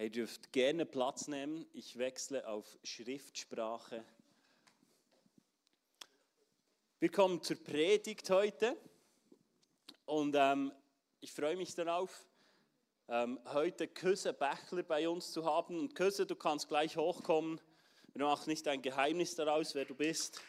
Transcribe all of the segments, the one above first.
Hey, ihr dürft gerne Platz nehmen. Ich wechsle auf Schriftsprache. Wir kommen zur Predigt heute und ähm, ich freue mich darauf, ähm, heute Küsse Bächler bei uns zu haben. Und Küsse, du kannst gleich hochkommen. Wir machen nicht ein Geheimnis daraus, wer du bist.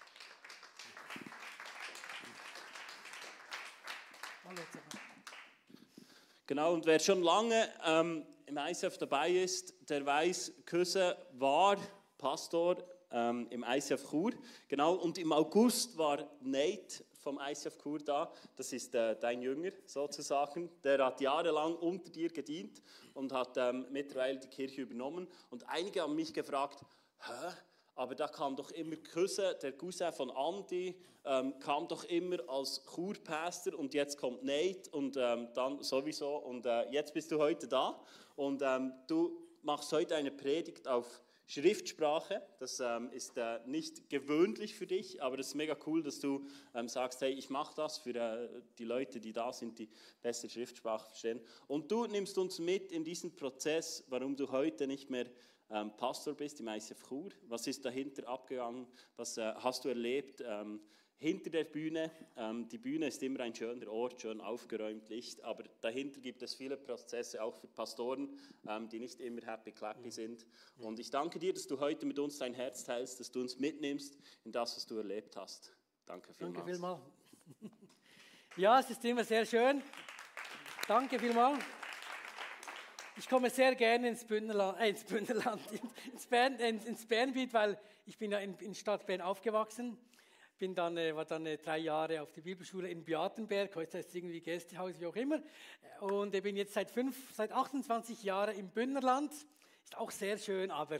Genau, und wer schon lange ähm, im ICF dabei ist, der weiß, Küsse war Pastor ähm, im ICF Chur. Genau, und im August war Nate vom ICF Chur da. Das ist äh, dein Jünger sozusagen. Der hat jahrelang unter dir gedient und hat ähm, mittlerweile die Kirche übernommen. Und einige haben mich gefragt, hä? Aber da kam doch immer Küsse, der Cousin von Andy, ähm, kam doch immer als Churpastor und jetzt kommt Nate und ähm, dann sowieso und äh, jetzt bist du heute da und ähm, du machst heute eine Predigt auf Schriftsprache. Das ähm, ist äh, nicht gewöhnlich für dich, aber es ist mega cool, dass du ähm, sagst, hey, ich mache das für äh, die Leute, die da sind, die bessere Schriftsprache verstehen. Und du nimmst uns mit in diesen Prozess, warum du heute nicht mehr ähm, Pastor bist im ICF Chur. Was ist dahinter abgegangen? Was äh, hast du erlebt? Ähm, hinter der Bühne. Ähm, die Bühne ist immer ein schöner Ort, schön aufgeräumt, Licht, aber dahinter gibt es viele Prozesse, auch für Pastoren, ähm, die nicht immer happy clappy sind. Und ich danke dir, dass du heute mit uns dein Herz teilst, dass du uns mitnimmst in das, was du erlebt hast. Danke vielmals. Danke vielmals. Ja, es ist immer sehr schön. Danke vielmals. Ich komme sehr gerne ins Bündnerland, äh, ins, Bündnerland ins, Bern, ins, ins Bernbiet, weil ich bin ja in, in Stadt Bern aufgewachsen bin dann, äh, war dann äh, drei Jahre auf der Bibelschule in Beatenberg, heute heißt es irgendwie Gästehaus, wie auch immer. Und ich bin jetzt seit, fünf, seit 28 Jahren im Bündnerland. Ist auch sehr schön, aber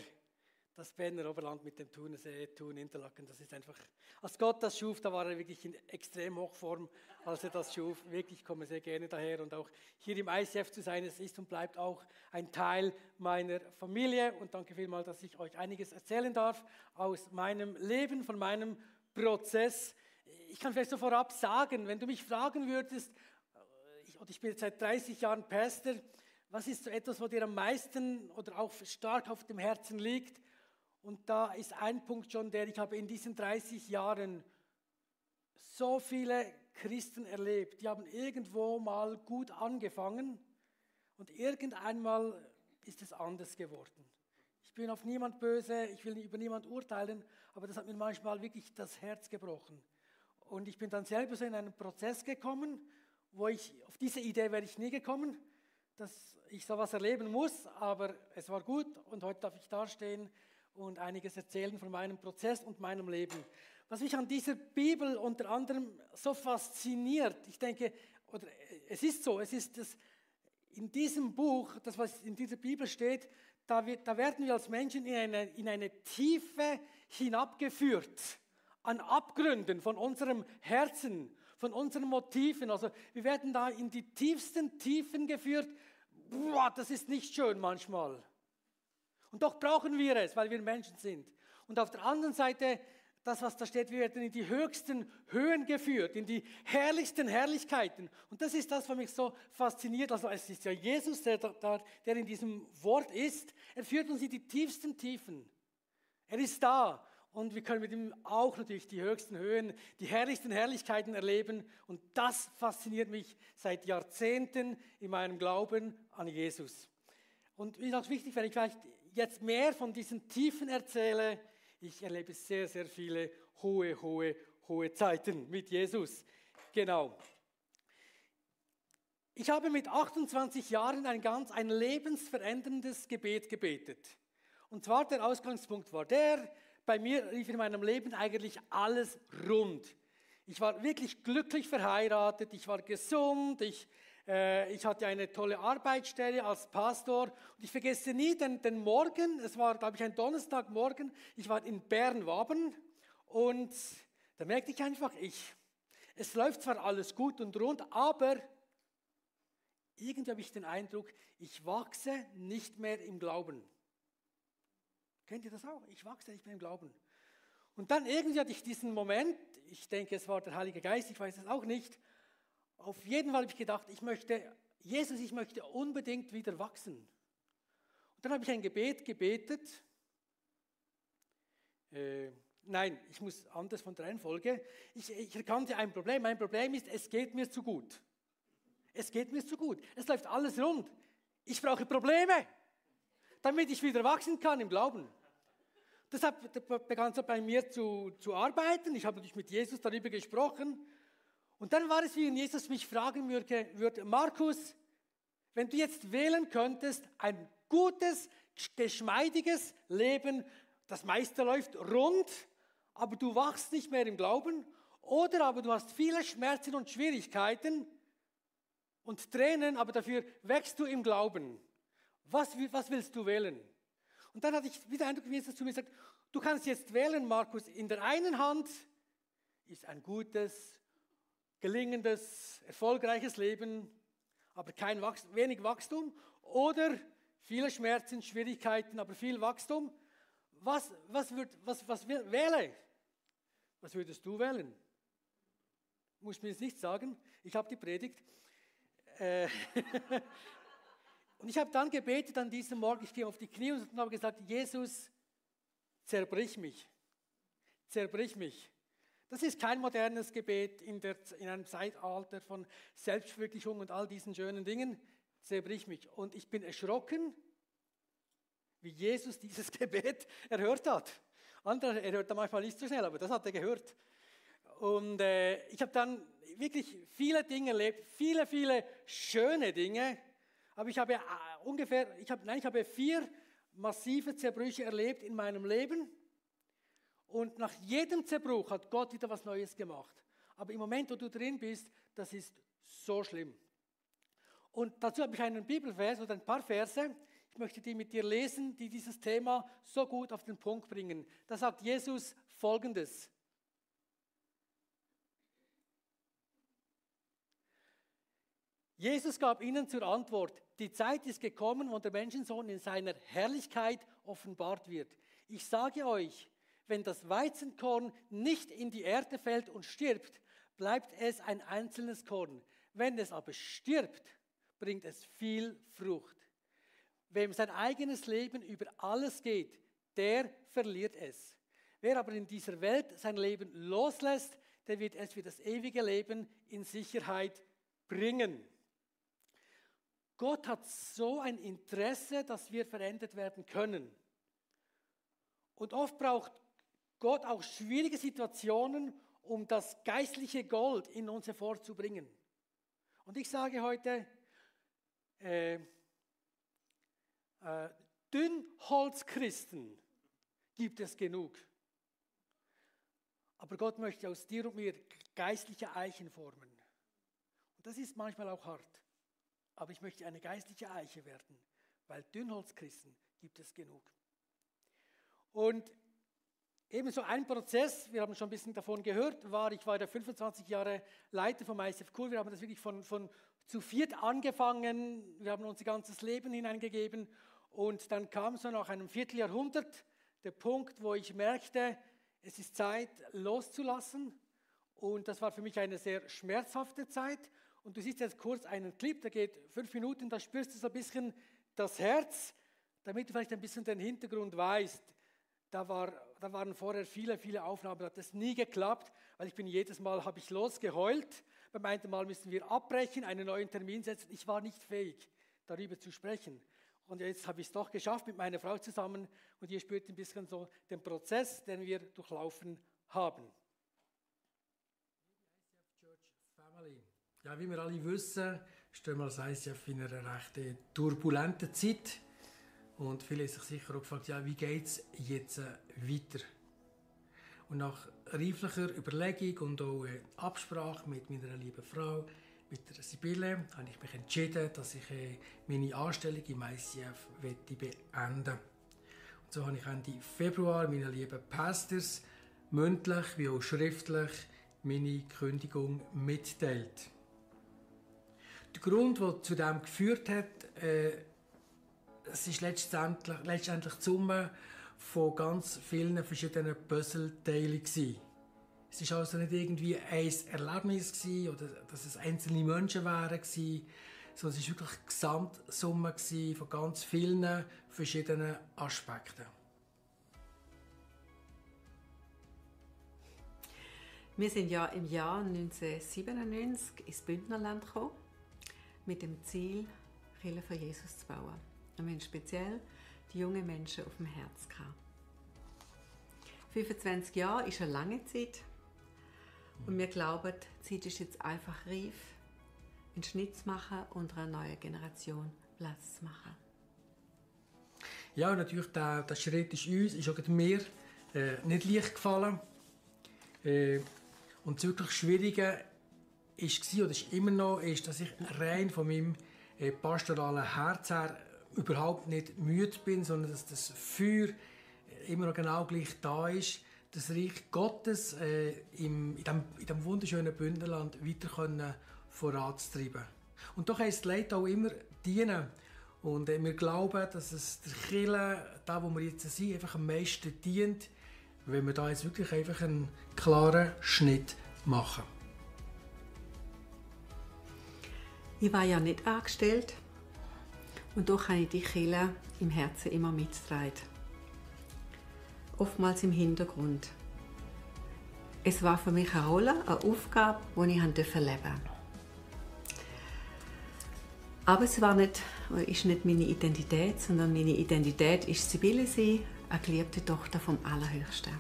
das Berner Oberland mit dem Thunersee, Thun, Interlaken, das ist einfach, als Gott das schuf, da war er wirklich in extrem Hochform, als er das schuf. Wirklich komme sehr gerne daher und auch hier im ICF zu sein, es ist und bleibt auch ein Teil meiner Familie. Und danke vielmals, dass ich euch einiges erzählen darf aus meinem Leben, von meinem Prozess. Ich kann vielleicht so vorab sagen, wenn du mich fragen würdest, ich, und ich bin jetzt seit 30 Jahren Pastor, was ist so etwas, was dir am meisten oder auch stark auf dem Herzen liegt? Und da ist ein Punkt schon der, ich habe in diesen 30 Jahren so viele Christen erlebt, die haben irgendwo mal gut angefangen und irgendeinmal ist es anders geworden. Ich bin auf niemand böse, ich will über niemand urteilen, aber das hat mir manchmal wirklich das Herz gebrochen. Und ich bin dann selber so in einen Prozess gekommen, wo ich, auf diese Idee wäre ich nie gekommen, dass ich sowas erleben muss, aber es war gut und heute darf ich dastehen und einiges erzählen von meinem Prozess und meinem Leben. Was mich an dieser Bibel unter anderem so fasziniert, ich denke, oder es ist so, es ist das, in diesem Buch, das was in dieser Bibel steht, da, wird, da werden wir als Menschen in eine, in eine Tiefe hinabgeführt an Abgründen von unserem Herzen, von unseren Motiven. Also wir werden da in die tiefsten Tiefen geführt. Boah, das ist nicht schön manchmal. Und doch brauchen wir es, weil wir Menschen sind. Und auf der anderen Seite das, was da steht, wir werden in die höchsten Höhen geführt, in die herrlichsten Herrlichkeiten. Und das ist das, was mich so fasziniert. Also es ist ja Jesus, der, der in diesem Wort ist. Er führt uns in die tiefsten Tiefen. Er ist da. Und wir können mit ihm auch natürlich die höchsten Höhen, die herrlichsten Herrlichkeiten erleben. Und das fasziniert mich seit Jahrzehnten in meinem Glauben an Jesus. Und wie gesagt, wichtig, wenn ich vielleicht jetzt mehr von diesen Tiefen erzähle, ich erlebe sehr, sehr viele hohe, hohe, hohe Zeiten mit Jesus. Genau. Ich habe mit 28 Jahren ein ganz ein lebensveränderndes Gebet gebetet. Und zwar der Ausgangspunkt war der, bei mir lief in meinem Leben eigentlich alles rund. Ich war wirklich glücklich verheiratet, ich war gesund, ich ich hatte eine tolle Arbeitsstelle als Pastor und ich vergesse nie den, den Morgen, es war, glaube ich, ein Donnerstagmorgen, ich war in Bern-Waben und da merkte ich einfach, ich, es läuft zwar alles gut und rund, aber irgendwie habe ich den Eindruck, ich wachse nicht mehr im Glauben. Kennt ihr das auch? Ich wachse nicht mehr im Glauben. Und dann irgendwie hatte ich diesen Moment, ich denke, es war der Heilige Geist, ich weiß es auch nicht, auf jeden Fall habe ich gedacht, ich möchte, Jesus, ich möchte unbedingt wieder wachsen. Und dann habe ich ein Gebet gebetet. Äh, nein, ich muss anders von der Reihenfolge. Ich, ich erkannte ein Problem. Mein Problem ist, es geht mir zu gut. Es geht mir zu gut. Es läuft alles rund. Ich brauche Probleme, damit ich wieder wachsen kann im Glauben. Deshalb begann es bei mir zu, zu arbeiten. Ich habe natürlich mit Jesus darüber gesprochen. Und dann war es, wie Jesus mich fragen würde, Markus, wenn du jetzt wählen könntest, ein gutes, geschmeidiges Leben, das meiste läuft rund, aber du wachst nicht mehr im Glauben, oder aber du hast viele Schmerzen und Schwierigkeiten und Tränen, aber dafür wächst du im Glauben. Was, was willst du wählen? Und dann hatte ich wieder Eindruck, wie Jesus zu mir sagt, du kannst jetzt wählen, Markus, in der einen Hand ist ein gutes, gelingendes, erfolgreiches Leben, aber kein Wachstum, wenig Wachstum, oder viele Schmerzen, Schwierigkeiten, aber viel Wachstum. Was, was, würd, was, was wähle? Was würdest du wählen? Muss mir jetzt nicht sagen, ich habe die Predigt. Äh und ich habe dann gebetet an diesem Morgen, ich gehe auf die Knie und habe gesagt, Jesus, zerbrich mich, zerbrich mich. Das ist kein modernes Gebet in, der, in einem Zeitalter von Selbstverwirklichung und all diesen schönen Dingen. Zerbrich mich. Und ich bin erschrocken, wie Jesus dieses Gebet erhört hat. Andere, er hört da manchmal nicht so schnell, aber das hat er gehört. Und äh, ich habe dann wirklich viele Dinge erlebt, viele, viele schöne Dinge. Aber ich habe äh, ungefähr, ich habe, nein, ich habe vier massive Zerbrüche erlebt in meinem Leben. Und nach jedem Zerbruch hat Gott wieder was Neues gemacht. Aber im Moment, wo du drin bist, das ist so schlimm. Und dazu habe ich einen Bibelvers oder ein paar Verse. Ich möchte die mit dir lesen, die dieses Thema so gut auf den Punkt bringen. Da sagt Jesus Folgendes. Jesus gab ihnen zur Antwort, die Zeit ist gekommen, wo der Menschensohn in seiner Herrlichkeit offenbart wird. Ich sage euch, wenn das Weizenkorn nicht in die Erde fällt und stirbt, bleibt es ein einzelnes Korn. Wenn es aber stirbt, bringt es viel Frucht. Wem sein eigenes Leben über alles geht, der verliert es. Wer aber in dieser Welt sein Leben loslässt, der wird es für das ewige Leben in Sicherheit bringen. Gott hat so ein Interesse, dass wir verändert werden können. Und oft braucht Gott auch schwierige Situationen, um das geistliche Gold in uns hervorzubringen. Und ich sage heute, äh, äh, Dünnholzchristen gibt es genug. Aber Gott möchte aus dir und mir geistliche Eichen formen. Und das ist manchmal auch hart aber ich möchte eine geistliche Eiche werden, weil Dünnholzchristen gibt es genug. Und ebenso ein Prozess, wir haben schon ein bisschen davon gehört, war, ich war ja 25 Jahre Leiter vom ICF Cool, wir haben das wirklich von, von zu viert angefangen, wir haben unser ganzes Leben hineingegeben. Und dann kam so nach einem Vierteljahrhundert der Punkt, wo ich merkte, es ist Zeit loszulassen. Und das war für mich eine sehr schmerzhafte Zeit. Und du siehst jetzt kurz einen Clip, der geht fünf Minuten, da spürst du so ein bisschen das Herz, damit du vielleicht ein bisschen den Hintergrund weißt. Da, war, da waren vorher viele, viele Aufnahmen, da hat das nie geklappt, weil ich bin jedes Mal, habe ich losgeheult. Beim einen Mal müssen wir abbrechen, einen neuen Termin setzen. Ich war nicht fähig, darüber zu sprechen. Und jetzt habe ich es doch geschafft mit meiner Frau zusammen und ihr spürt ein bisschen so den Prozess, den wir durchlaufen haben. Ja, wie wir alle wissen, stehen wir als ICF in einer recht turbulenten Zeit. Und viele haben sich sicher auch gefragt, ja, wie geht es jetzt weiter? Und nach reiflicher Überlegung und auch Absprache mit meiner lieben Frau, mit der Sibylle, habe ich mich entschieden, dass ich äh, meine Anstellung im ICF beenden Und so habe ich Ende Februar meinen lieben Pastors mündlich wie auch schriftlich meine Kündigung mitteilt. Der Grund, der zu dem geführt hat, äh, es ist letztendlich, letztendlich die Summe von ganz vielen verschiedenen Puzzleteilen Es war also nicht irgendwie ein Erlebnis gewesen, oder dass es einzelne Menschen waren gewesen, sondern es war wirklich eine Gesamtsumme von ganz vielen verschiedenen Aspekten. Wir sind ja im Jahr 1997 ins Bündnerland gekommen, mit dem Ziel, Kirche für Jesus zu bauen. Haben speziell die jungen Menschen auf dem Herz gehabt. 25 Jahre ist eine lange Zeit. Und wir glauben, die Zeit ist jetzt einfach reif, einen Schnitt zu machen und einer neuen Generation Platz zu machen. Ja, und natürlich, der, der Schritt ist uns, ist auch mir äh, nicht leicht gefallen. Äh, und das wirklich Schwierige ist, oder ist immer noch, ist, dass ich rein von meinem äh, pastoralen Herz her überhaupt nicht müde bin, sondern dass das Feuer immer noch genau gleich da ist, das Reich Gottes äh, im, in, diesem, in diesem wunderschönen Bündnerland weiter können voranzutreiben. Und doch heisst Leid auch immer dienen. Und äh, wir glauben, dass es der Kirche, da wo wir jetzt sind, einfach am meisten dient, wenn wir da jetzt wirklich einfach einen klaren Schnitt machen. Ich war ja nicht angestellt und doch habe ich die Kirche im Herzen immer mitgetragen. Oftmals im Hintergrund. Es war für mich eine Rolle, eine Aufgabe, die ich leben durfte. Aber es war nicht, ist nicht meine Identität, sondern meine Identität ist Sibylle sein, eine geliebte Tochter vom Allerhöchsten.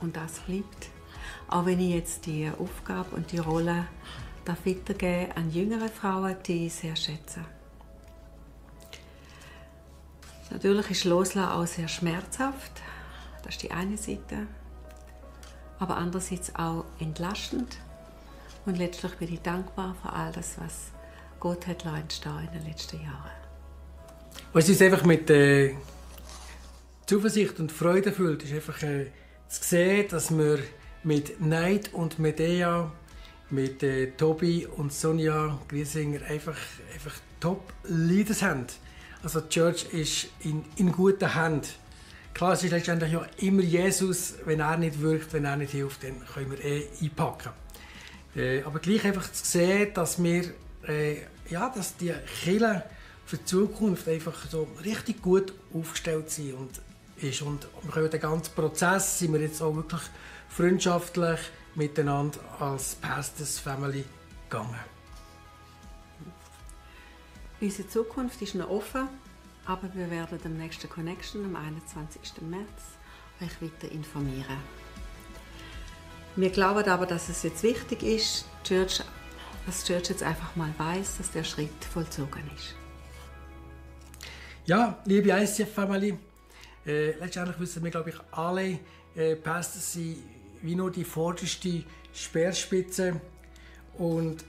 Und das bleibt. Auch wenn ich jetzt die Aufgabe und die Rolle darf weitergeben an jüngere Frauen, die ich sehr schätze. Natürlich ist Loslassen auch sehr schmerzhaft. Das ist die eine Seite. Aber andererseits auch entlastend. Und letztlich bin ich dankbar für all das, was Gott hat in den letzten Jahren. Was uns einfach mit äh, Zuversicht und Freude erfüllt, ist einfach äh, zu sehen, dass wir mit Neid und Medea mit äh, Tobi und Sonja Griesinger einfach, einfach Top-Leaders haben. Also die Church ist in, in guten Händen. Klar, es ist letztendlich ja immer Jesus, wenn er nicht wirkt, wenn er nicht hilft, dann können wir eh einpacken. Äh, aber gleich einfach zu sehen, dass wir, äh, ja, dass die Kirche für die Zukunft einfach so richtig gut aufgestellt sind und ist. Und wir können den ganzen Prozess sind wir jetzt auch wirklich freundschaftlich miteinander als Pastors Family gegangen. Unsere Zukunft ist noch offen, aber wir werden am nächsten Connection am 21. März euch weiter informieren. Wir glauben aber, dass es jetzt wichtig ist, Church, dass Church jetzt einfach mal weiß, dass der Schritt vollzogen ist. Ja, liebe ICF Family, äh, letztendlich wissen wir, glaube ich, alle, äh, Pastors sind wie nur die vorderste Speerspitze. Und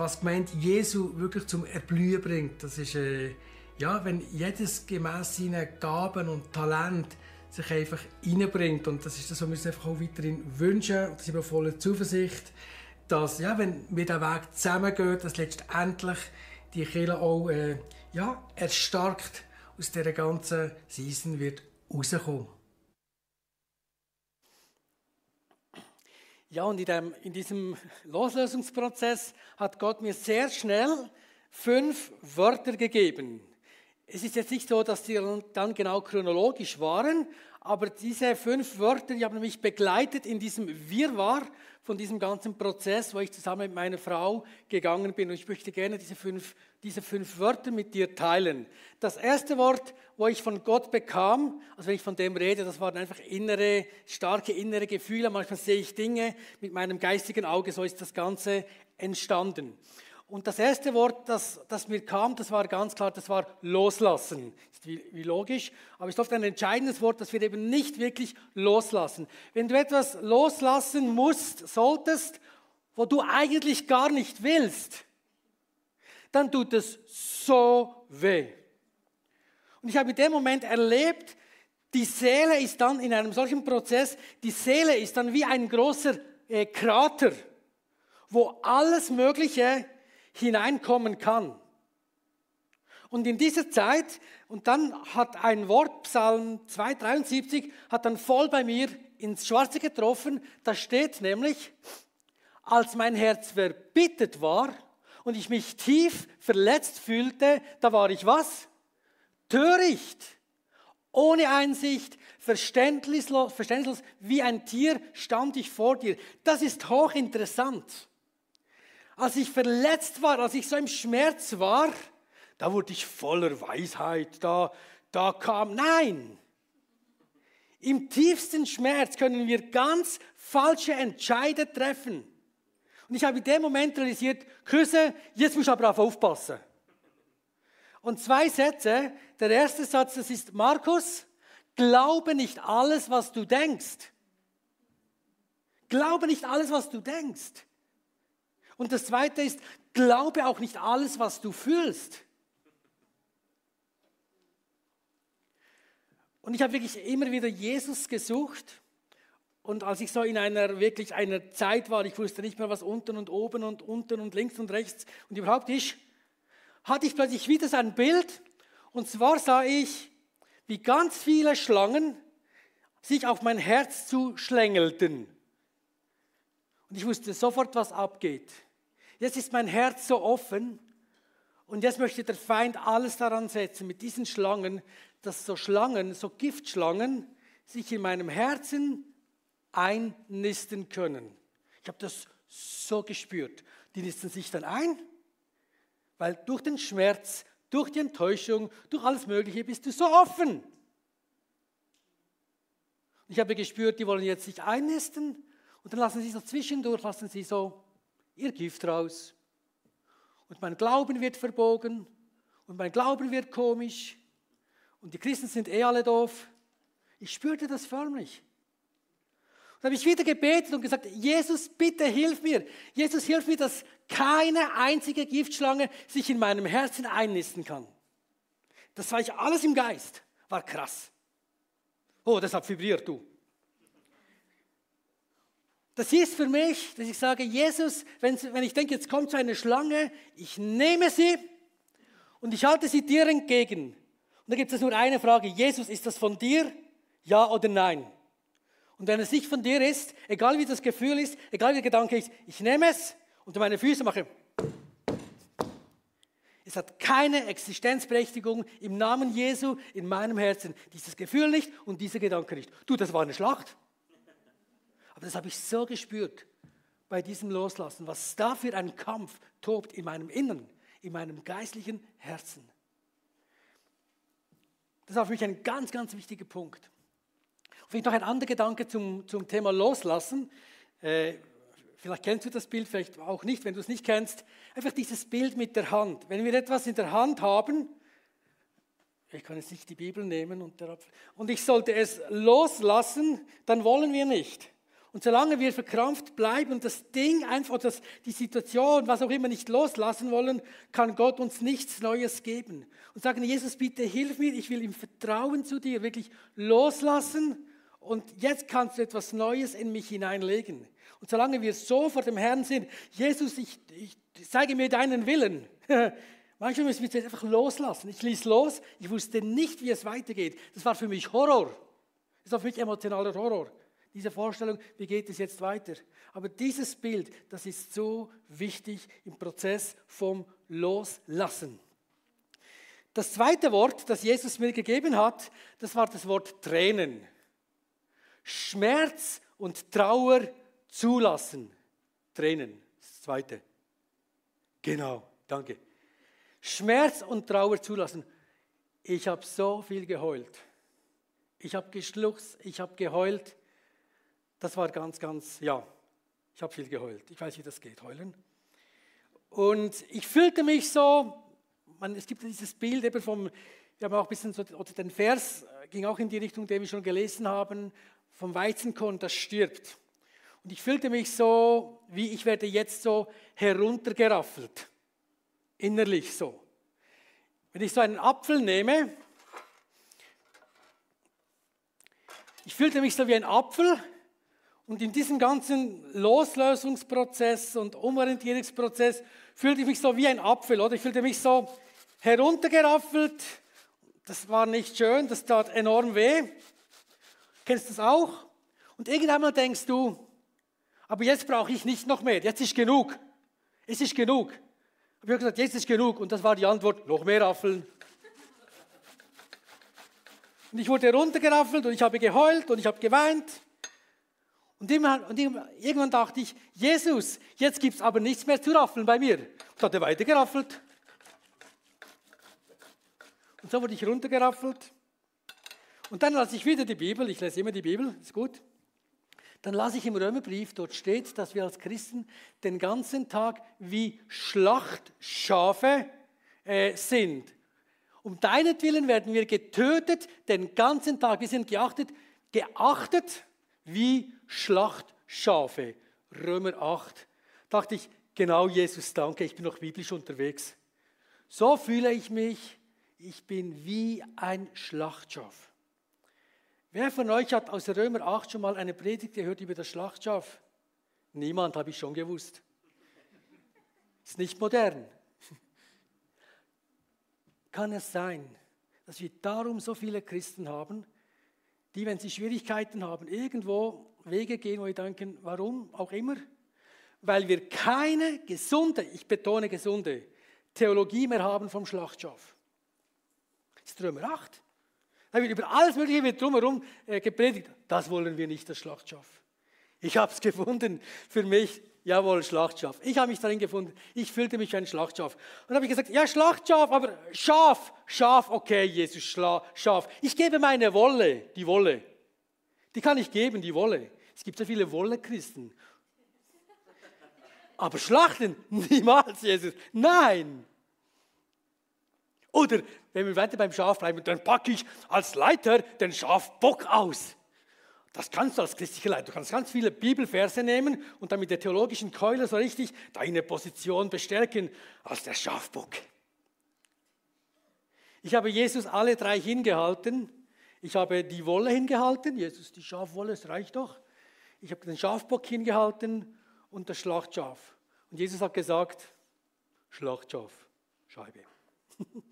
was gemeint Jesu wirklich zum Erblühen bringt, das ist, äh, ja, wenn jedes gemäß seinen Gaben und Talent sich einfach einbringt. Und das ist das, was wir uns einfach auch weiterhin wünschen. Und da sind voller Zuversicht, dass, ja, wenn wir den Weg zusammengehen, dass letztendlich die Kirche auch äh, ja, erstarkt aus dieser ganzen Season wird rauskommen. Ja, und in, dem, in diesem Loslösungsprozess hat Gott mir sehr schnell fünf Wörter gegeben. Es ist jetzt nicht so, dass die dann genau chronologisch waren, aber diese fünf Wörter, die haben mich begleitet in diesem Wirrwarr von diesem ganzen Prozess, wo ich zusammen mit meiner Frau gegangen bin. Und ich möchte gerne diese fünf, diese fünf Wörter mit dir teilen. Das erste Wort, wo ich von Gott bekam, also wenn ich von dem rede, das waren einfach innere, starke innere Gefühle. Manchmal sehe ich Dinge mit meinem geistigen Auge, so ist das Ganze entstanden. Und das erste Wort, das, das mir kam, das war ganz klar, das war loslassen. Ist wie, wie logisch, aber es ist oft ein entscheidendes Wort, das wir eben nicht wirklich loslassen. Wenn du etwas loslassen musst, solltest, wo du eigentlich gar nicht willst, dann tut es so weh. Und ich habe in dem Moment erlebt, die Seele ist dann in einem solchen Prozess, die Seele ist dann wie ein großer äh, Krater, wo alles Mögliche hineinkommen kann. Und in dieser Zeit, und dann hat ein Wort, Psalm 273, hat dann voll bei mir ins Schwarze getroffen. Da steht nämlich, als mein Herz verbittet war und ich mich tief verletzt fühlte, da war ich was? Töricht, ohne Einsicht, verständnislos, verständnislos, wie ein Tier stand ich vor dir. Das ist hochinteressant. Als ich verletzt war, als ich so im Schmerz war, da wurde ich voller Weisheit, da, da kam, nein. Im tiefsten Schmerz können wir ganz falsche Entscheide treffen. Und ich habe in dem Moment realisiert, Küsse, jetzt muss ich aber aufpassen. Und zwei Sätze. Der erste Satz, das ist Markus, glaube nicht alles, was du denkst. Glaube nicht alles, was du denkst. Und das zweite ist, glaube auch nicht alles, was du fühlst. Und ich habe wirklich immer wieder Jesus gesucht und als ich so in einer wirklich einer Zeit war, ich wusste nicht mehr, was unten und oben und unten und links und rechts und überhaupt ist, hatte ich plötzlich wieder so ein Bild. Und zwar sah ich, wie ganz viele Schlangen sich auf mein Herz zuschlängelten. Und ich wusste sofort, was abgeht. Jetzt ist mein Herz so offen und jetzt möchte der Feind alles daran setzen, mit diesen Schlangen, dass so Schlangen, so Giftschlangen, sich in meinem Herzen einnisten können. Ich habe das so gespürt. Die nisten sich dann ein, weil durch den Schmerz, durch die Enttäuschung, durch alles Mögliche bist du so offen. Ich habe gespürt, die wollen jetzt sich einnisten und dann lassen sie so zwischendurch, lassen sie so ihr Gift raus. Und mein Glauben wird verbogen und mein Glauben wird komisch und die Christen sind eh alle doof. Ich spürte das förmlich. Dann habe ich wieder gebetet und gesagt, Jesus, bitte hilf mir. Jesus, hilf mir, dass keine einzige Giftschlange sich in meinem Herzen einnisten kann. Das war ich alles im Geist. War krass. Oh, das hat vibriert, du. Das ist für mich, dass ich sage, Jesus, wenn, wenn ich denke, jetzt kommt so eine Schlange, ich nehme sie und ich halte sie dir entgegen. Und da gibt es nur eine Frage, Jesus, ist das von dir? Ja oder nein? Und wenn es nicht von dir ist, egal wie das Gefühl ist, egal wie der Gedanke ist, ich nehme es unter meine Füße mache. Es hat keine Existenzberechtigung im Namen Jesu in meinem Herzen. Dieses Gefühl nicht und dieser Gedanke nicht. Du, das war eine Schlacht. Aber das habe ich so gespürt bei diesem Loslassen, was da für ein Kampf tobt in meinem Inneren, in meinem geistlichen Herzen. Das war für mich ein ganz, ganz wichtiger Punkt. Vielleicht noch ein anderer Gedanke zum, zum Thema Loslassen. Äh, vielleicht kennst du das Bild, vielleicht auch nicht, wenn du es nicht kennst. Einfach dieses Bild mit der Hand. Wenn wir etwas in der Hand haben, ich kann jetzt nicht die Bibel nehmen und, der und ich sollte es loslassen, dann wollen wir nicht. Und solange wir verkrampft bleiben und das Ding einfach, das, die Situation, was auch immer nicht loslassen wollen, kann Gott uns nichts Neues geben. Und sagen, Jesus, bitte hilf mir, ich will im Vertrauen zu dir wirklich loslassen und jetzt kannst du etwas Neues in mich hineinlegen. Und solange wir so vor dem Herrn sind, Jesus, ich, ich zeige mir deinen Willen. Manchmal müssen wir es einfach loslassen. Ich ließ los, ich wusste nicht, wie es weitergeht. Das war für mich Horror. Das war für mich emotionaler Horror. Diese Vorstellung, wie geht es jetzt weiter? Aber dieses Bild, das ist so wichtig im Prozess vom Loslassen. Das zweite Wort, das Jesus mir gegeben hat, das war das Wort Tränen. Schmerz und Trauer zulassen. Tränen, das zweite. Genau, danke. Schmerz und Trauer zulassen. Ich habe so viel geheult. Ich habe geschluchzt, ich habe geheult. Das war ganz, ganz, ja, ich habe viel geheult. Ich weiß, wie das geht, heulen. Und ich fühlte mich so, man, es gibt dieses Bild eben vom, wir haben auch ein bisschen so, oder den Vers ging auch in die Richtung, den wir schon gelesen haben, vom Weizenkorn, das stirbt. Und ich fühlte mich so, wie ich werde jetzt so heruntergeraffelt. Innerlich so. Wenn ich so einen Apfel nehme, ich fühlte mich so wie ein Apfel und in diesem ganzen Loslösungsprozess und Umorientierungsprozess fühlte ich mich so wie ein Apfel, oder? Ich fühlte mich so heruntergeraffelt. Das war nicht schön, das tat enorm weh. Kennst du das auch? Und irgendwann denkst du, aber jetzt brauche ich nicht noch mehr, jetzt ist genug. Es ist genug. Habe ich gesagt, jetzt ist genug. Und das war die Antwort, noch mehr Raffeln. Und ich wurde runtergeraffelt und ich habe geheult und ich habe geweint. Und, irgendwann dachte ich, Jesus, jetzt gibt es aber nichts mehr zu raffeln bei mir. Und hat er weiter geraffelt. Und so wurde ich runtergeraffelt. Und dann las ich wieder die Bibel, ich lese immer die Bibel, ist gut. Dann las ich im Römerbrief, dort steht, dass wir als Christen den ganzen Tag wie Schlachtschafe äh, sind. Um deinetwillen werden wir getötet den ganzen Tag. Wir sind geachtet, geachtet wie Schlachtschafe. Römer 8. Dachte ich, genau Jesus, danke, ich bin noch biblisch unterwegs. So fühle ich mich, ich bin wie ein Schlachtschaf. Wer von euch hat aus Römer 8 schon mal eine Predigt gehört über das Schlachtschaf? Niemand, habe ich schon gewusst. Ist nicht modern. Kann es sein, dass wir darum so viele Christen haben, die, wenn sie Schwierigkeiten haben, irgendwo Wege gehen, wo wir denken, warum auch immer? Weil wir keine gesunde, ich betone gesunde, Theologie mehr haben vom Schlachtschaf. Das ist Römer 8. Da wird über alles Mögliche wird drumherum äh, gepredigt. Das wollen wir nicht, das Schlachtschaf. Ich habe es gefunden für mich. Jawohl, Schlachtschaf. Ich habe mich darin gefunden. Ich fühlte mich wie ein Schlachtschaf. Und habe ich gesagt, ja, Schlachtschaf, aber Schaf, Schaf, okay, Jesus, Schla, Schaf. Ich gebe meine Wolle, die Wolle. Die kann ich geben, die Wolle. Es gibt so viele Wolle-Christen. Aber Schlachten, niemals, Jesus. Nein. Oder wenn wir weiter beim Schaf bleiben, dann packe ich als Leiter den Schafbock aus. Das kannst du als christlicher Leiter. Du kannst ganz viele Bibelverse nehmen und dann mit der theologischen Keule so richtig deine Position bestärken als der Schafbock. Ich habe Jesus alle drei hingehalten. Ich habe die Wolle hingehalten. Jesus, die Schafwolle, es reicht doch. Ich habe den Schafbock hingehalten und das Schlachtschaf. Und Jesus hat gesagt, Schlachtschaf, Scheibe.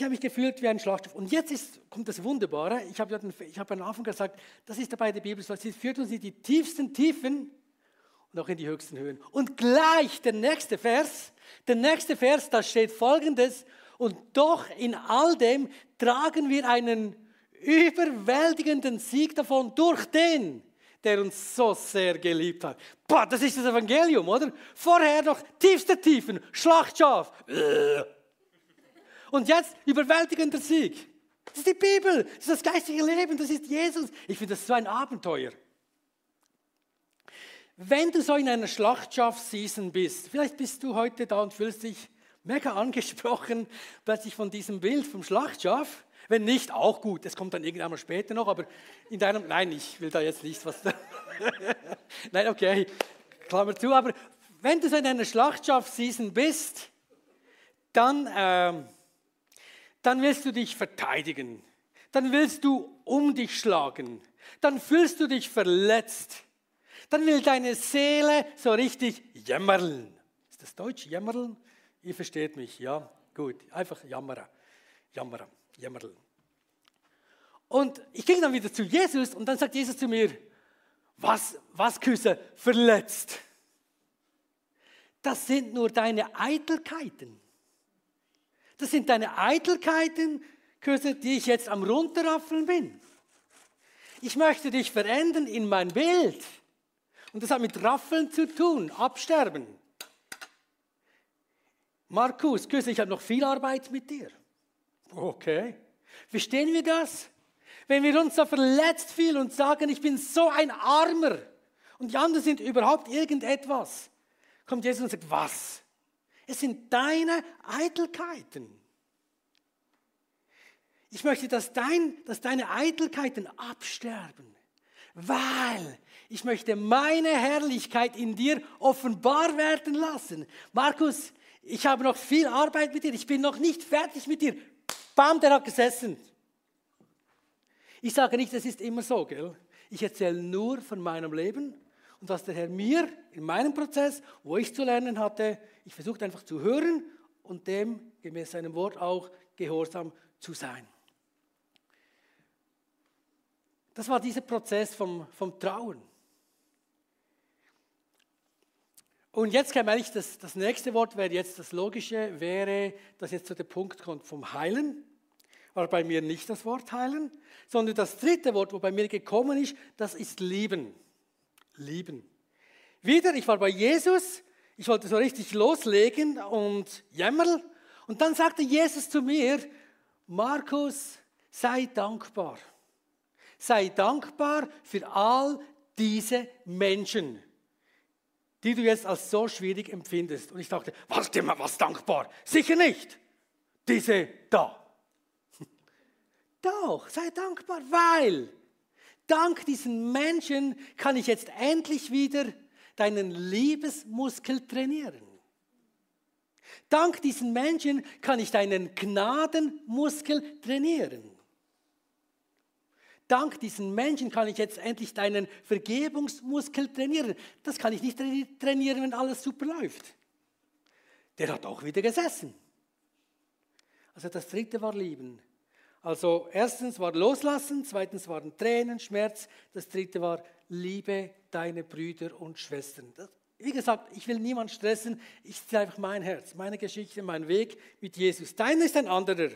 Ich habe mich gefühlt wie ein Schlachthof. Und jetzt ist, kommt das Wunderbare. Ich habe, ich habe am Anfang gesagt, das ist dabei der Bibel so. Sie führt uns in die tiefsten Tiefen und auch in die höchsten Höhen. Und gleich der nächste Vers, der nächste Vers, da steht folgendes. Und doch in all dem tragen wir einen überwältigenden Sieg davon durch den, der uns so sehr geliebt hat. Boah, das ist das Evangelium, oder? Vorher noch tiefste Tiefen, Schlachtschaf. Äh. Und jetzt überwältigender Sieg. Das ist die Bibel, das ist das geistige Leben, das ist Jesus. Ich finde das so ein Abenteuer. Wenn du so in einer Schlachtschaf-Season bist, vielleicht bist du heute da und fühlst dich mega angesprochen, plötzlich von diesem Bild vom Schlachtschaf. Wenn nicht, auch gut, das kommt dann irgendwann mal später noch, aber in deinem, nein, ich will da jetzt nicht was. nein, okay, Klammer zu, aber wenn du so in einer Schlachtschaf-Season bist, dann, äh, dann willst du dich verteidigen, dann willst du um dich schlagen, dann fühlst du dich verletzt, dann will deine Seele so richtig jämmerln. Ist das Deutsch, jämmerln? Ihr versteht mich, ja? Gut, einfach jammern, jammern. Jämmerl. Und ich ging dann wieder zu Jesus und dann sagt Jesus zu mir, was, was Küsse, verletzt. Das sind nur deine Eitelkeiten. Das sind deine Eitelkeiten, Küsse, die ich jetzt am runterraffeln bin. Ich möchte dich verändern in mein Bild. Und das hat mit Raffeln zu tun, absterben. Markus, Küsse, ich habe noch viel Arbeit mit dir. Okay. Verstehen wir das? Wenn wir uns so verletzt fühlen und sagen, ich bin so ein Armer und die anderen sind überhaupt irgendetwas, kommt Jesus und sagt, was? Es sind deine Eitelkeiten. Ich möchte, dass, dein, dass deine Eitelkeiten absterben, weil ich möchte meine Herrlichkeit in dir offenbar werden lassen. Markus, ich habe noch viel Arbeit mit dir, ich bin noch nicht fertig mit dir. Bam, der hat gesessen. Ich sage nicht, es ist immer so, gell? Ich erzähle nur von meinem Leben und was der Herr mir in meinem Prozess, wo ich zu lernen hatte, ich versuche einfach zu hören und dem gemäß seinem Wort auch gehorsam zu sein. Das war dieser Prozess vom, vom Trauen. Und jetzt käme eigentlich das, das nächste Wort, wäre jetzt das Logische, wäre, dass jetzt zu der Punkt kommt vom Heilen. War bei mir nicht das Wort heilen, sondern das dritte Wort, wo bei mir gekommen ist, das ist lieben. Lieben. Wieder, ich war bei Jesus, ich wollte so richtig loslegen und jämmerl. Und dann sagte Jesus zu mir, Markus, sei dankbar. Sei dankbar für all diese Menschen, die du jetzt als so schwierig empfindest. Und ich dachte, dir mal was dankbar? Sicher nicht. Diese da. Doch, sei dankbar, weil dank diesen Menschen kann ich jetzt endlich wieder deinen Liebesmuskel trainieren. Dank diesen Menschen kann ich deinen Gnadenmuskel trainieren. Dank diesen Menschen kann ich jetzt endlich deinen Vergebungsmuskel trainieren. Das kann ich nicht trainieren, wenn alles super läuft. Der hat auch wieder gesessen. Also das dritte war Lieben. Also erstens war Loslassen, zweitens waren Tränen, Schmerz, das dritte war Liebe deine Brüder und Schwestern. Das, wie gesagt, ich will niemand stressen, ich ziehe einfach mein Herz, meine Geschichte, mein Weg mit Jesus. Deiner ist ein anderer.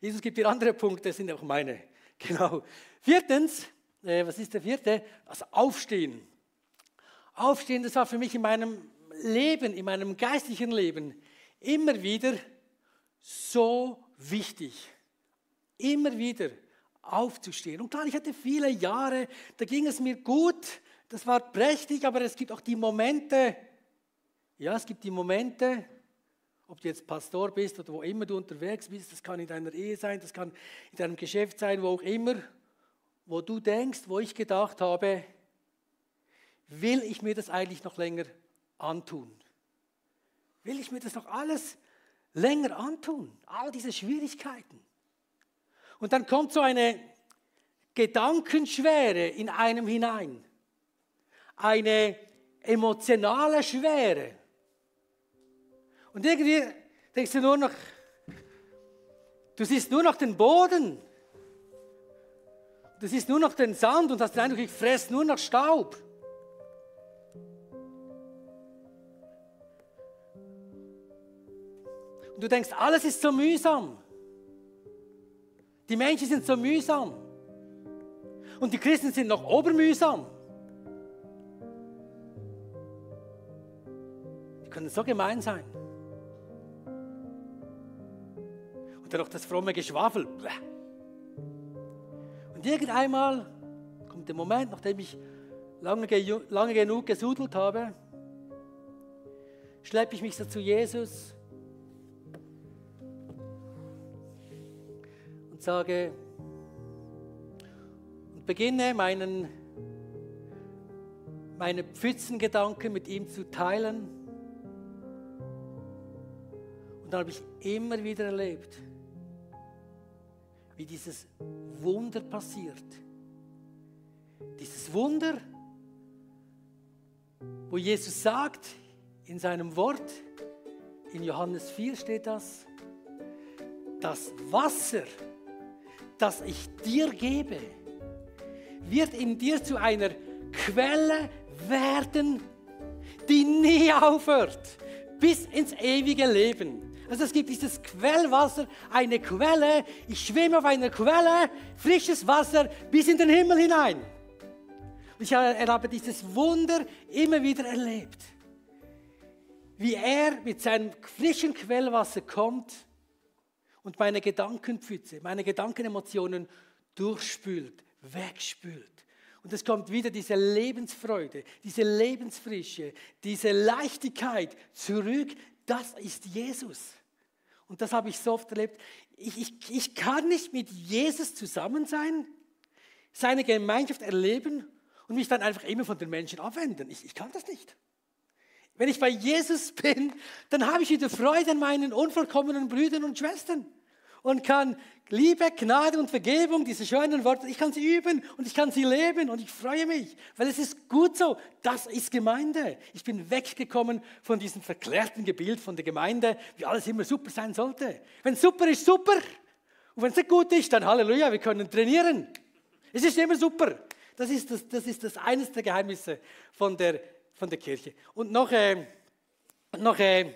Jesus gibt dir andere Punkte, das sind auch meine. Genau. Viertens, äh, was ist der vierte? Das Aufstehen. Aufstehen, das war für mich in meinem Leben, in meinem geistlichen Leben immer wieder so wichtig immer wieder aufzustehen. Und klar, ich hatte viele Jahre, da ging es mir gut, das war prächtig, aber es gibt auch die Momente, ja, es gibt die Momente, ob du jetzt Pastor bist oder wo immer du unterwegs bist, das kann in deiner Ehe sein, das kann in deinem Geschäft sein, wo auch immer, wo du denkst, wo ich gedacht habe, will ich mir das eigentlich noch länger antun? Will ich mir das noch alles länger antun? All diese Schwierigkeiten. Und dann kommt so eine Gedankenschwere in einem hinein. Eine emotionale Schwere. Und irgendwie denkst du nur noch, du siehst nur noch den Boden. Du siehst nur noch den Sand und hast den Eindruck, ich fresse nur noch Staub. Und du denkst, alles ist so mühsam. Die Menschen sind so mühsam. Und die Christen sind noch obermühsam. Die können so gemein sein. Und dann noch das fromme Geschwafel. Und irgendeinmal kommt der Moment, nachdem ich lange, lange genug gesudelt habe, schleppe ich mich so zu Jesus sage und beginne meinen, meine Pfützengedanken mit ihm zu teilen. Und dann habe ich immer wieder erlebt, wie dieses Wunder passiert. Dieses Wunder, wo Jesus sagt in seinem Wort, in Johannes 4 steht das, das Wasser, das ich dir gebe, wird in dir zu einer Quelle werden, die nie aufhört, bis ins ewige Leben. Also es gibt dieses Quellwasser, eine Quelle, ich schwimme auf einer Quelle, frisches Wasser bis in den Himmel hinein. Und ich habe dieses Wunder immer wieder erlebt, wie er mit seinem frischen Quellwasser kommt und meine Gedankenpfütze, meine Gedankenemotionen durchspült, wegspült. Und es kommt wieder diese Lebensfreude, diese Lebensfrische, diese Leichtigkeit zurück. Das ist Jesus. Und das habe ich so oft erlebt. Ich, ich, ich kann nicht mit Jesus zusammen sein, seine Gemeinschaft erleben und mich dann einfach immer von den Menschen abwenden. Ich, ich kann das nicht. Wenn ich bei Jesus bin, dann habe ich wieder Freude an meinen unvollkommenen Brüdern und Schwestern und kann Liebe, Gnade und Vergebung, diese schönen Worte, ich kann sie üben und ich kann sie leben und ich freue mich, weil es ist gut so. Das ist Gemeinde. Ich bin weggekommen von diesem verklärten Gebild von der Gemeinde, wie alles immer super sein sollte. Wenn super ist, super. Und wenn es nicht gut ist, dann Halleluja, wir können trainieren. Es ist immer super. Das ist das, das, ist das eines der Geheimnisse von der von der Kirche. Und noch äh, noch äh,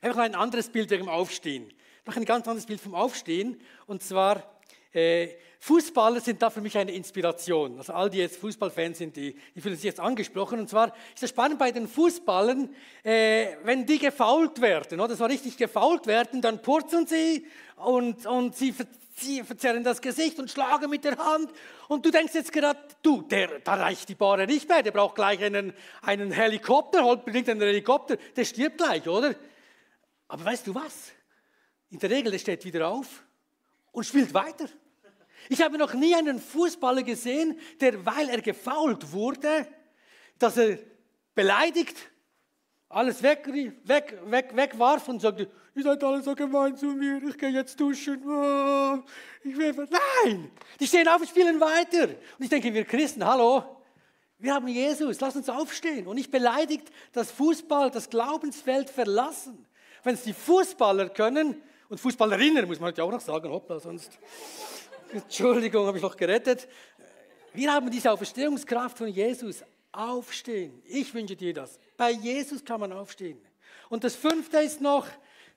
einfach ein anderes Bild wegen dem Aufstehen. Noch ein ganz anderes Bild vom Aufstehen. Und zwar, äh, Fußballer sind da für mich eine Inspiration. Also all die jetzt Fußballfans sind, die, die fühlen sich jetzt angesprochen. Und zwar ist es spannend bei den Fußballern, äh, wenn die gefault werden, oder so richtig gefault werden, dann purzeln sie und, und sie sie verzerren das Gesicht und schlagen mit der Hand. Und du denkst jetzt gerade, du, der, da reicht die Bahre nicht mehr, der braucht gleich einen, einen Helikopter, holt bringt einen Helikopter, der stirbt gleich, oder? Aber weißt du was? In der Regel, der steht wieder auf und spielt weiter. Ich habe noch nie einen Fußballer gesehen, der, weil er gefault wurde, dass er beleidigt, alles weg, weg, weg, wegwarf und sagte, ihr seid alle so gemein zu mir, ich gehe jetzt duschen. Oh, ich will, nein, die stehen auf und spielen weiter. Und ich denke, wir Christen, hallo, wir haben Jesus, lass uns aufstehen und nicht beleidigt das Fußball, das Glaubensfeld verlassen. Wenn es die Fußballer können, und Fußballerinnen muss man ja auch noch sagen, hoppla, sonst, Entschuldigung, habe ich noch gerettet. Wir haben diese Auferstehungskraft von Jesus. Aufstehen. Ich wünsche dir das. Bei Jesus kann man aufstehen. Und das fünfte ist noch,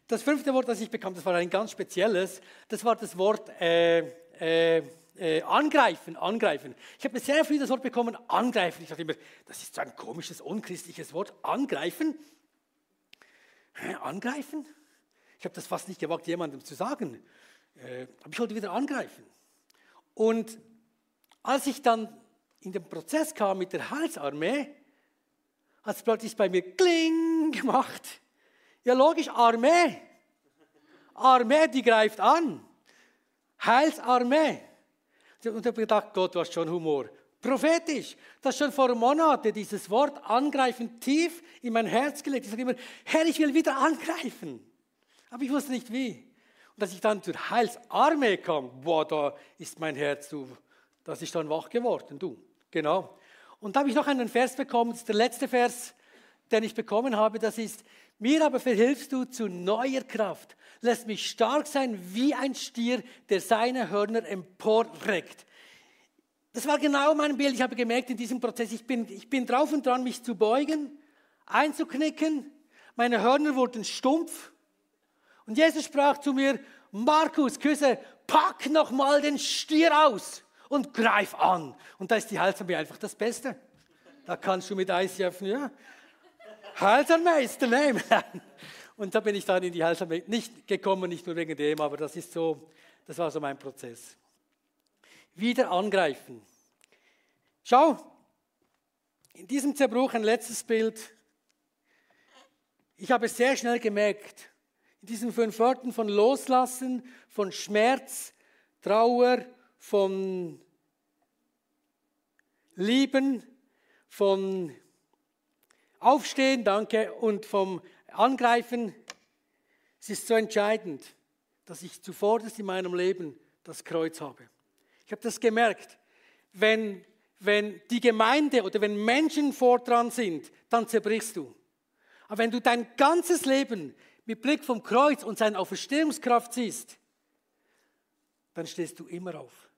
das fünfte Wort, das ich bekam, das war ein ganz spezielles, das war das Wort äh, äh, äh, angreifen, angreifen. Ich habe sehr früh das Wort bekommen, angreifen. Ich dachte immer, das ist so ein komisches, unchristliches Wort, angreifen. Hä, angreifen? Ich habe das fast nicht gewagt, jemandem zu sagen. Äh, aber ich wollte wieder angreifen. Und als ich dann in den Prozess kam mit der Heilsarmee, hat es plötzlich bei mir kling gemacht. Ja, logisch, Armee. Armee, die greift an. Heilsarmee. Und ich habe gedacht, Gott, du hast schon Humor. Prophetisch. Das schon vor Monaten dieses Wort angreifen tief in mein Herz gelegt. Ich sage immer, Herr, ich will wieder angreifen. Aber ich wusste nicht wie. Und als ich dann zur Heilsarmee kam, boah, da ist mein Herz, du, das ist dann wach geworden, du. Genau. Und da habe ich noch einen Vers bekommen, das ist der letzte Vers, den ich bekommen habe, das ist, mir aber verhilfst du zu neuer Kraft, lässt mich stark sein wie ein Stier, der seine Hörner emporreckt. Das war genau mein Bild. Ich habe gemerkt in diesem Prozess, ich bin, ich bin drauf und dran, mich zu beugen, einzuknicken. Meine Hörner wurden stumpf. Und Jesus sprach zu mir, Markus, Küsse, pack noch mal den Stier aus und greif an. Und da ist die Heilsarmee einfach das Beste. Da kannst du mit ICF, ja, Heilsarmee ist der Name. Und da bin ich dann in die Heilsarmee nicht gekommen, nicht nur wegen dem, aber das ist so, das war so mein Prozess. Wieder angreifen. Schau, in diesem Zerbruch ein letztes Bild. Ich habe sehr schnell gemerkt, in diesen fünf Worten von Loslassen, von Schmerz, Trauer, von Lieben, von Aufstehen, danke, und vom Angreifen. Es ist so entscheidend, dass ich zuvorderst in meinem Leben das Kreuz habe. Ich habe das gemerkt. Wenn, wenn die Gemeinde oder wenn Menschen vordran sind, dann zerbrichst du. Aber wenn du dein ganzes Leben mit Blick vom Kreuz und seiner Auferstehungskraft siehst, dann stehst du immer auf.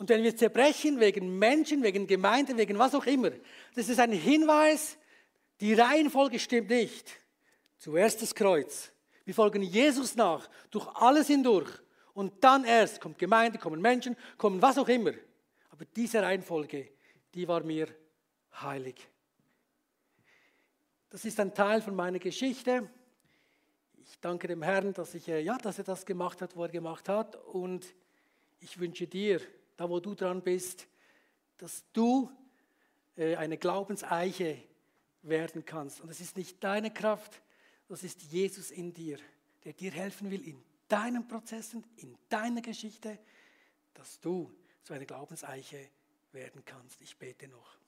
Und wenn wir zerbrechen wegen Menschen, wegen Gemeinde, wegen was auch immer, das ist ein Hinweis, die Reihenfolge stimmt nicht. Zuerst das Kreuz. Wir folgen Jesus nach, durch alles hindurch. Und dann erst kommt Gemeinde, kommen Menschen, kommen was auch immer. Aber diese Reihenfolge, die war mir heilig. Das ist ein Teil von meiner Geschichte. Ich danke dem Herrn, dass, ich, äh, ja, dass er das gemacht hat, wo er gemacht hat. Und ich wünsche dir, da wo du dran bist, dass du äh, eine Glaubenseiche werden kannst. Und es ist nicht deine Kraft, das ist Jesus in dir, der dir helfen will in deinen Prozessen, in deiner Geschichte, dass du zu einer Glaubenseiche werden kannst. Ich bete noch.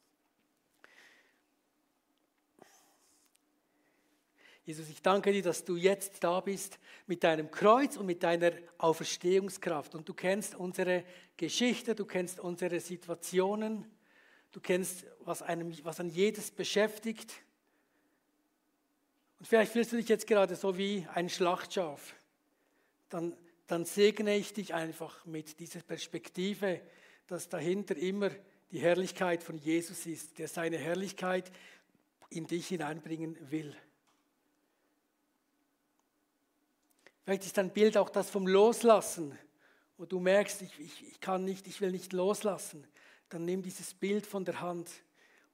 Jesus, ich danke dir, dass du jetzt da bist mit deinem Kreuz und mit deiner Auferstehungskraft. Und du kennst unsere Geschichte, du kennst unsere Situationen. Du kennst, was, einem, was an jedes beschäftigt. Und vielleicht fühlst du dich jetzt gerade so wie ein Schlachtschaf. Dann, dann segne ich dich einfach mit dieser Perspektive, dass dahinter immer die Herrlichkeit von Jesus ist, der seine Herrlichkeit in dich hineinbringen will. Vielleicht ist dein Bild auch das vom Loslassen, wo du merkst, ich, ich, ich kann nicht, ich will nicht loslassen. Dann nimm dieses Bild von der Hand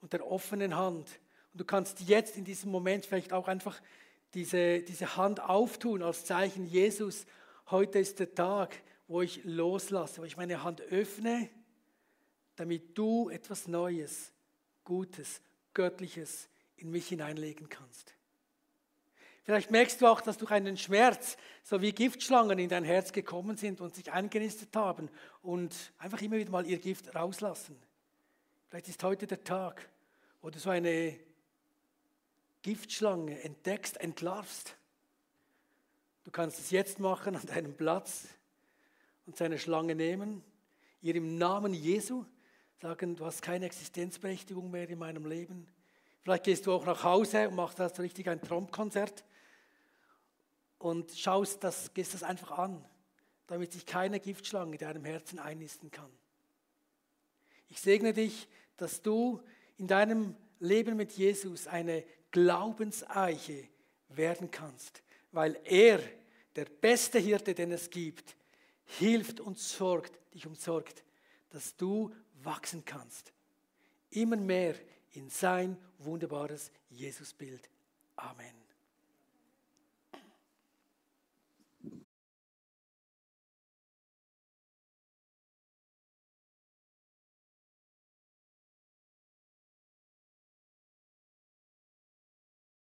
und der offenen Hand. Und du kannst jetzt in diesem Moment vielleicht auch einfach diese, diese Hand auftun als Zeichen, Jesus, heute ist der Tag, wo ich loslasse, wo ich meine Hand öffne, damit du etwas Neues, Gutes, Göttliches in mich hineinlegen kannst. Vielleicht merkst du auch, dass durch einen Schmerz so wie Giftschlangen in dein Herz gekommen sind und sich eingenistet haben und einfach immer wieder mal ihr Gift rauslassen. Vielleicht ist heute der Tag, wo du so eine Giftschlange entdeckst, entlarvst. Du kannst es jetzt machen an deinem Platz und seine Schlange nehmen, ihr im Namen Jesu sagen, du hast keine Existenzberechtigung mehr in meinem Leben. Vielleicht gehst du auch nach Hause und machst das richtig ein Trompkonzert und schaust das, gehst das einfach an, damit sich keine Giftschlange in deinem Herzen einnisten kann. Ich segne dich, dass du in deinem Leben mit Jesus eine Glaubenseiche werden kannst, weil er, der beste Hirte, den es gibt, hilft und sorgt, dich umsorgt, dass du wachsen kannst. Immer mehr in sein wunderbares Jesusbild. Amen.